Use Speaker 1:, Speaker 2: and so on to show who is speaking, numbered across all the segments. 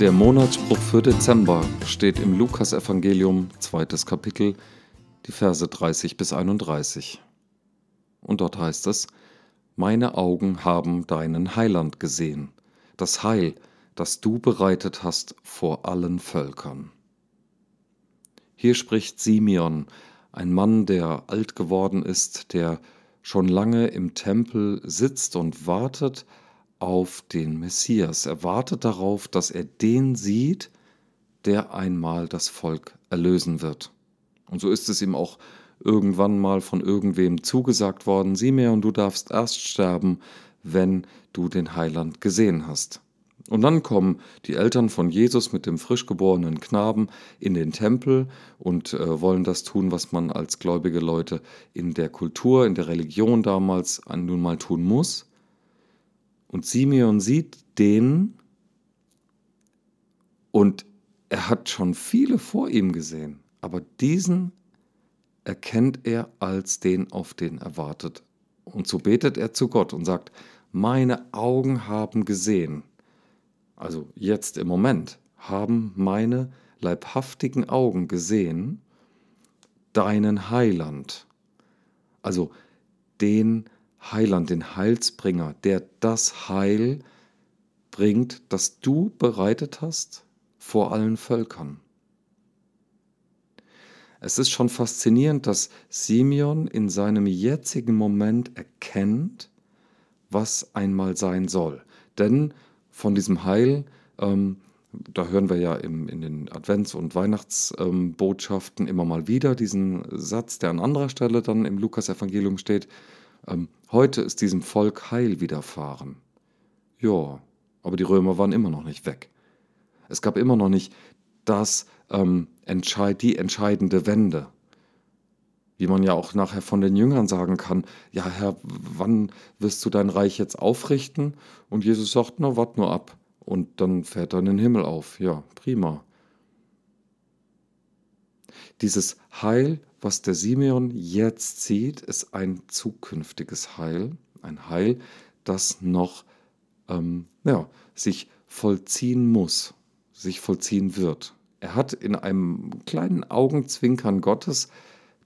Speaker 1: Der Monatsspruch für Dezember steht im Lukasevangelium, zweites Kapitel, die Verse 30 bis 31. Und dort heißt es: Meine Augen haben deinen Heiland gesehen, das Heil, das du bereitet hast vor allen Völkern. Hier spricht Simeon, ein Mann, der alt geworden ist, der schon lange im Tempel sitzt und wartet auf den Messias. Er wartet darauf, dass er den sieht, der einmal das Volk erlösen wird. Und so ist es ihm auch irgendwann mal von irgendwem zugesagt worden, Simeon, du darfst erst sterben, wenn du den Heiland gesehen hast. Und dann kommen die Eltern von Jesus mit dem frisch geborenen Knaben in den Tempel und äh, wollen das tun, was man als gläubige Leute in der Kultur, in der Religion damals nun mal tun muss. Und Simeon sieht den und er hat schon viele vor ihm gesehen, aber diesen erkennt er als den, auf den er wartet. Und so betet er zu Gott und sagt, meine Augen haben gesehen also jetzt im Moment, haben meine leibhaftigen Augen gesehen deinen Heiland, also den Heiland, den Heilsbringer, der das Heil bringt, das du bereitet hast vor allen Völkern. Es ist schon faszinierend, dass Simeon in seinem jetzigen Moment erkennt, was einmal sein soll. Denn von diesem Heil, ähm, da hören wir ja im, in den Advents- und Weihnachtsbotschaften ähm, immer mal wieder diesen Satz, der an anderer Stelle dann im Lukas-Evangelium steht: ähm, Heute ist diesem Volk Heil widerfahren. Ja, aber die Römer waren immer noch nicht weg. Es gab immer noch nicht das, ähm, entscheid, die entscheidende Wende wie man ja auch nachher von den Jüngern sagen kann, ja Herr, wann wirst du dein Reich jetzt aufrichten? Und Jesus sagt, na, wart nur ab. Und dann fährt er in den Himmel auf. Ja, prima. Dieses Heil, was der Simeon jetzt sieht, ist ein zukünftiges Heil. Ein Heil, das noch ähm, ja, sich vollziehen muss, sich vollziehen wird. Er hat in einem kleinen Augenzwinkern Gottes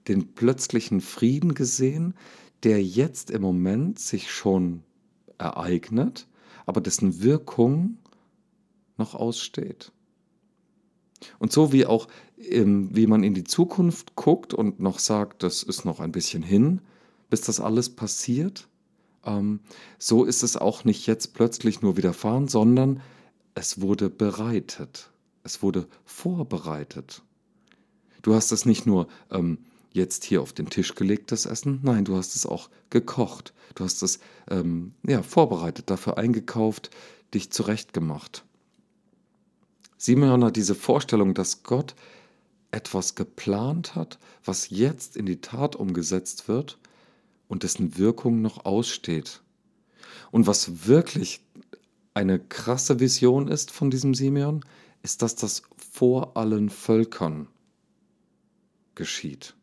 Speaker 1: den plötzlichen Frieden gesehen, der jetzt im Moment sich schon ereignet, aber dessen Wirkung noch aussteht. Und so wie auch, ähm, wie man in die Zukunft guckt und noch sagt, das ist noch ein bisschen hin, bis das alles passiert, ähm, so ist es auch nicht jetzt plötzlich nur widerfahren, sondern es wurde bereitet, es wurde vorbereitet. Du hast es nicht nur ähm, jetzt hier auf den Tisch gelegtes Essen. Nein, du hast es auch gekocht. Du hast es ähm, ja, vorbereitet, dafür eingekauft, dich zurechtgemacht. Simeon hat diese Vorstellung, dass Gott etwas geplant hat, was jetzt in die Tat umgesetzt wird und dessen Wirkung noch aussteht. Und was wirklich eine krasse Vision ist von diesem Simeon, ist, dass das vor allen Völkern geschieht.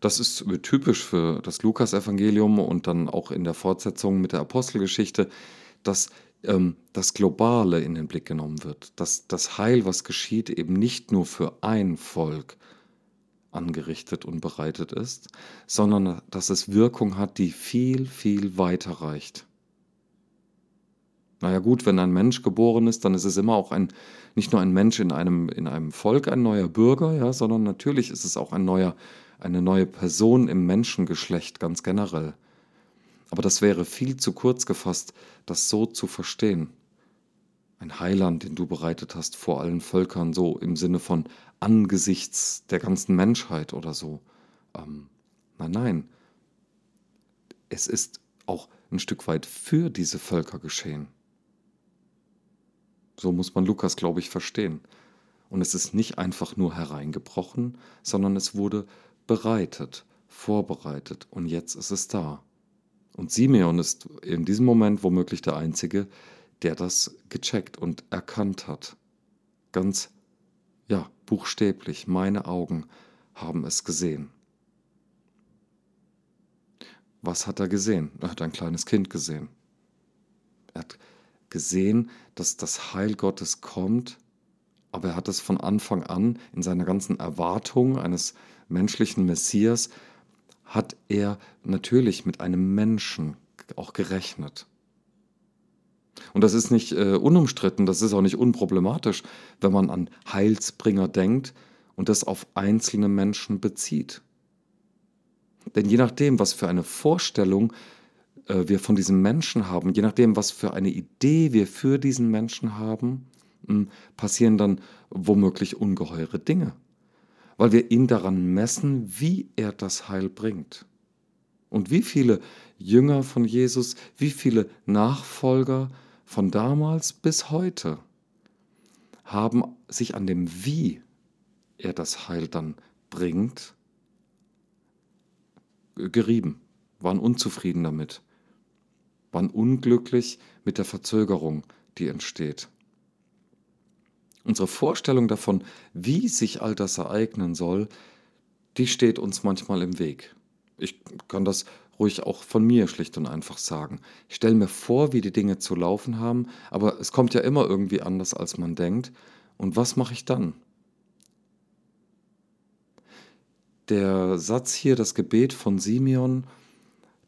Speaker 1: Das ist typisch für das Lukas-Evangelium und dann auch in der Fortsetzung mit der Apostelgeschichte, dass ähm, das Globale in den Blick genommen wird, dass das Heil, was geschieht, eben nicht nur für ein Volk angerichtet und bereitet ist, sondern dass es Wirkung hat, die viel, viel weiter reicht. Naja gut, wenn ein Mensch geboren ist, dann ist es immer auch ein, nicht nur ein Mensch in einem, in einem Volk, ein neuer Bürger, ja, sondern natürlich ist es auch ein neuer eine neue Person im Menschengeschlecht ganz generell. Aber das wäre viel zu kurz gefasst, das so zu verstehen. Ein Heiland, den du bereitet hast vor allen Völkern, so im Sinne von angesichts der ganzen Menschheit oder so. Ähm, nein, nein. Es ist auch ein Stück weit für diese Völker geschehen. So muss man Lukas, glaube ich, verstehen. Und es ist nicht einfach nur hereingebrochen, sondern es wurde bereitet, vorbereitet und jetzt ist es da. Und Simeon ist in diesem Moment womöglich der Einzige, der das gecheckt und erkannt hat. Ganz, ja, buchstäblich, meine Augen haben es gesehen. Was hat er gesehen? Er hat ein kleines Kind gesehen. Er hat gesehen, dass das Heil Gottes kommt, aber er hat es von Anfang an in seiner ganzen Erwartung eines menschlichen Messias, hat er natürlich mit einem Menschen auch gerechnet. Und das ist nicht äh, unumstritten, das ist auch nicht unproblematisch, wenn man an Heilsbringer denkt und das auf einzelne Menschen bezieht. Denn je nachdem, was für eine Vorstellung äh, wir von diesem Menschen haben, je nachdem, was für eine Idee wir für diesen Menschen haben, mh, hm, passieren dann womöglich ungeheure Dinge, weil wir ihn daran messen, wie er das Heil bringt. Und wie viele Jünger von Jesus, wie viele Nachfolger von damals bis heute haben sich an dem Wie er das Heil dann bringt, gerieben, waren unzufrieden damit, waren unglücklich mit der Verzögerung, die entsteht. Unsere Vorstellung davon, wie sich all das ereignen soll, die steht uns manchmal im Weg. Ich kann das ruhig auch von mir schlicht und einfach sagen. Ich stelle mir vor, wie die Dinge zu laufen haben, aber es kommt ja immer irgendwie anders, als man denkt. Und was mache ich dann? Der Satz hier, das Gebet von Simeon,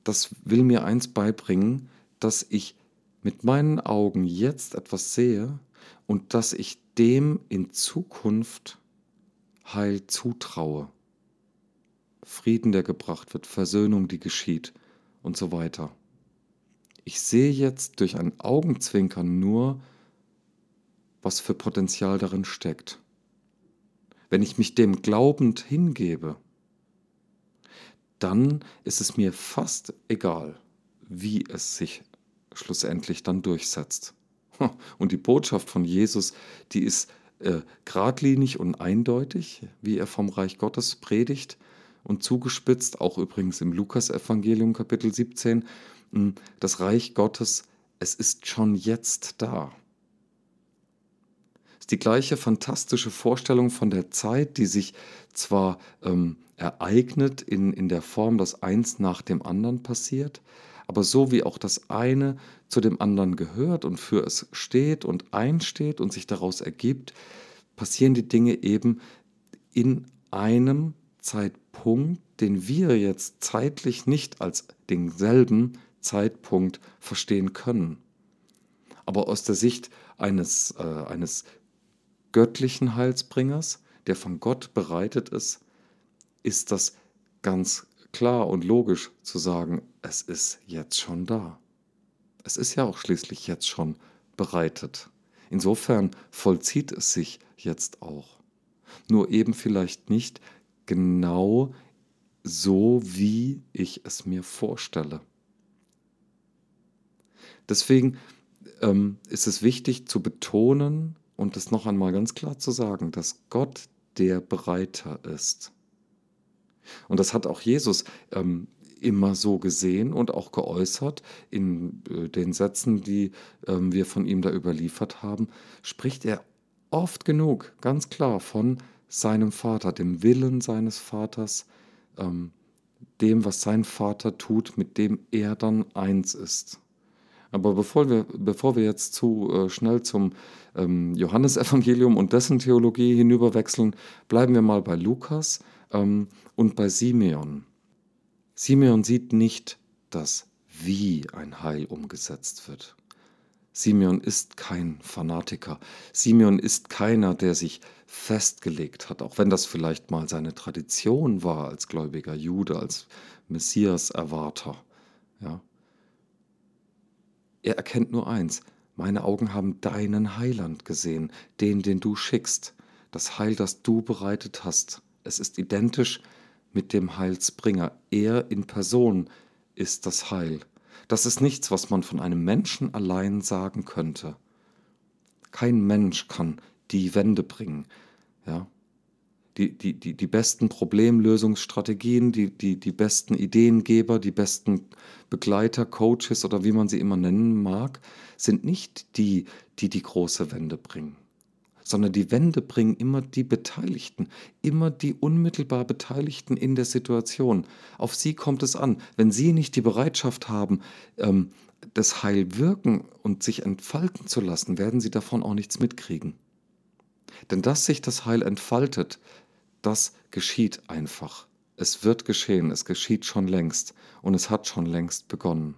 Speaker 1: das will mir eins beibringen, dass ich mit meinen Augen jetzt etwas sehe und dass ich dem in Zukunft Heil zutraue. Frieden, der gebracht wird, Versöhnung, die geschieht und so weiter. Ich sehe jetzt durch ein Augenzwinkern nur, was für Potenzial darin steckt. Wenn ich mich dem glaubend hingebe, dann ist es mir fast egal, wie es sich schlussendlich dann durchsetzt. Und die Botschaft von Jesus, die ist äh, geradlinig und eindeutig, wie er vom Reich Gottes predigt und zugespitzt, auch übrigens im Lukasevangelium Kapitel 17, hm, das Reich Gottes, es ist schon jetzt da. Es ist die gleiche fantastische Vorstellung von der Zeit, die sich zwar ähm, ereignet in, in der Form, dass eins nach dem anderen passiert, aber so wie auch das eine zu dem anderen gehört und für es steht und einsteht und sich daraus ergibt, passieren die Dinge eben in einem Zeitpunkt, den wir jetzt zeitlich nicht als denselben Zeitpunkt verstehen können. Aber aus der Sicht eines, äh, eines göttlichen Heilsbringers, der von Gott bereitet ist, ist das ganz klar und logisch zu sagen, es ist jetzt schon da. Es ist ja auch schließlich jetzt schon bereitet. Insofern vollzieht es sich jetzt auch. Nur eben vielleicht nicht genau so, wie ich es mir vorstelle. Deswegen ähm, ist es wichtig zu betonen und es noch einmal ganz klar zu sagen, dass Gott der Bereiter ist. Und das hat auch Jesus ähm, immer so gesehen und auch geäußert in äh, den Sätzen, die ähm, wir von ihm da überliefert haben, spricht er oft genug ganz klar von seinem Vater, dem Willen seines Vaters, ähm, dem, was sein Vater tut, mit dem er dann eins ist. Aber bevor wir, bevor wir jetzt zu äh, schnell zum ähm, Johannesevangelium und dessen Theologie hinüberwechseln, bleiben wir mal bei Lukas und bei Simeon. Simeon sieht nicht das, wie ein Heil umgesetzt wird. Simeon ist kein Fanatiker. Simeon ist keiner, der sich festgelegt hat, auch wenn das vielleicht mal seine Tradition war als gläubiger Jude, als Messias-Erwarter. Ja. Er erkennt nur eins, meine Augen haben deinen Heiland gesehen, den, den du schickst, das Heil, das du bereitet hast. Es ist identisch mit dem Heilsbringer. Er in Person ist das Heil. Das ist nichts, was man von einem Menschen allein sagen könnte. Kein Mensch kann die Wende bringen. Ja? Die, die, die, die besten Problemlösungsstrategien, die, die, die besten Ideengeber, die besten Begleiter, Coaches oder wie man sie immer nennen mag, sind nicht die, die die große Wende bringen sondern die Wende bringen immer die Beteiligten, immer die unmittelbar Beteiligten in der Situation. Auf sie kommt es an. Wenn sie nicht die Bereitschaft haben, ähm, das Heil wirken und sich entfalten zu lassen, werden sie davon auch nichts mitkriegen. Denn dass sich das Heil entfaltet, das geschieht einfach. Es wird geschehen, es geschieht schon längst und es hat schon längst begonnen.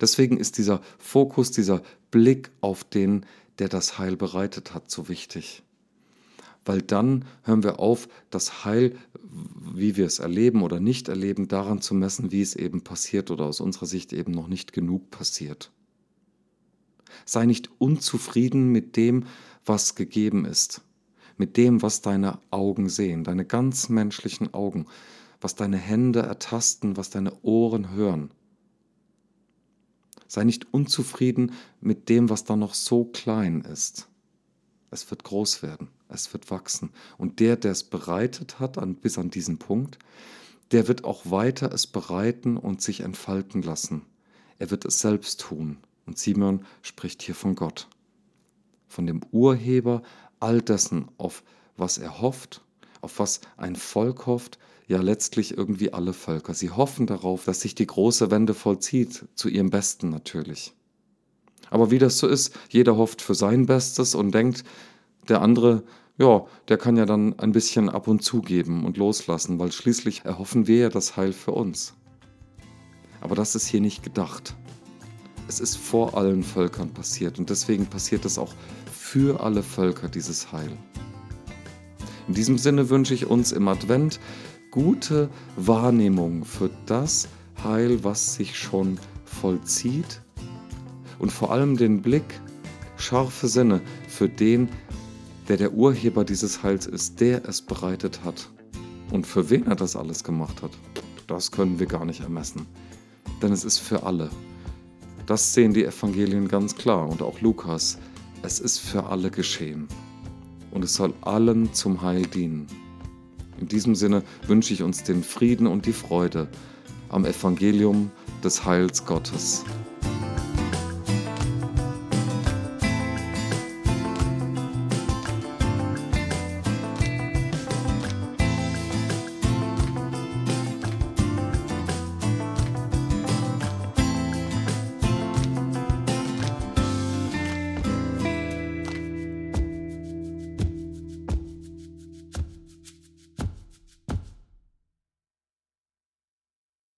Speaker 1: Deswegen ist dieser Fokus, dieser Blick auf den, der das Heil bereitet hat, so wichtig. Weil dann hören wir auf, das Heil, wie wir es erleben oder nicht erleben, daran zu messen, wie es eben passiert oder aus unserer Sicht eben noch nicht genug passiert. Sei nicht unzufrieden mit dem, was gegeben ist mit dem, was deine Augen sehen, deine ganz menschlichen Augen, was deine Hände ertasten, was deine Ohren hören. Sei nicht unzufrieden mit dem, was da noch so klein ist. Es wird groß werden, es wird wachsen. Und der, der es bereitet hat, an, bis an diesen Punkt, der wird auch weiter es bereiten und sich entfalten lassen. Er wird es selbst tun. Und Simon spricht hier von Gott, von dem Urheber all dessen, auf was er hofft, auf was ein Volk hofft, ja letztlich irgendwie alle Völker. Sie hoffen darauf, dass sich die große Wende vollzieht, zu ihrem Besten natürlich. Aber wie das so ist, jeder hofft für sein Bestes und denkt, der andere, ja, der kann ja dann ein bisschen ab und zu geben und loslassen, weil schließlich erhoffen wir ja das Heil für uns. Aber das ist hier nicht gedacht. Es ist vor allen Völkern passiert und deswegen passiert es auch für alle Völker dieses Heil. In diesem Sinne wünsche ich uns im Advent gute Wahrnehmung für das Heil, was sich schon vollzieht und vor allem den Blick, scharfe Sinne für den, der der Urheber dieses Heils ist, der es bereitet hat. Und für wen er das alles gemacht hat, das können wir gar nicht ermessen. Denn es ist für alle. Das sehen die Evangelien ganz klar und auch Lukas es ist für alle geschehen und es soll allen zum Heil dienen. In diesem Sinne wünsche ich uns den Frieden und die Freude am Evangelium des Heils Gottes.